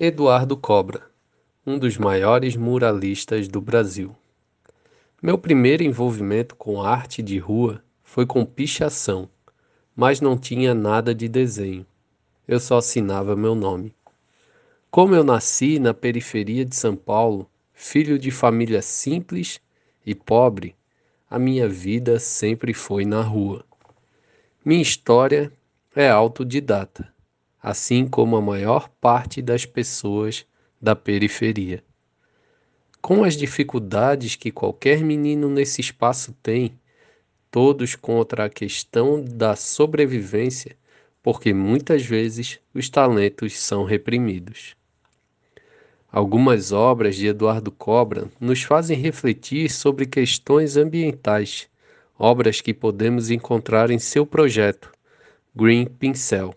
Eduardo Cobra, um dos maiores muralistas do Brasil. Meu primeiro envolvimento com arte de rua foi com pichação, mas não tinha nada de desenho. Eu só assinava meu nome. Como eu nasci na periferia de São Paulo, filho de família simples e pobre, a minha vida sempre foi na rua. Minha história é autodidata assim como a maior parte das pessoas da periferia. Com as dificuldades que qualquer menino nesse espaço tem, todos contra a questão da sobrevivência, porque muitas vezes os talentos são reprimidos. Algumas obras de Eduardo Cobra nos fazem refletir sobre questões ambientais, obras que podemos encontrar em seu projeto Green Pincel.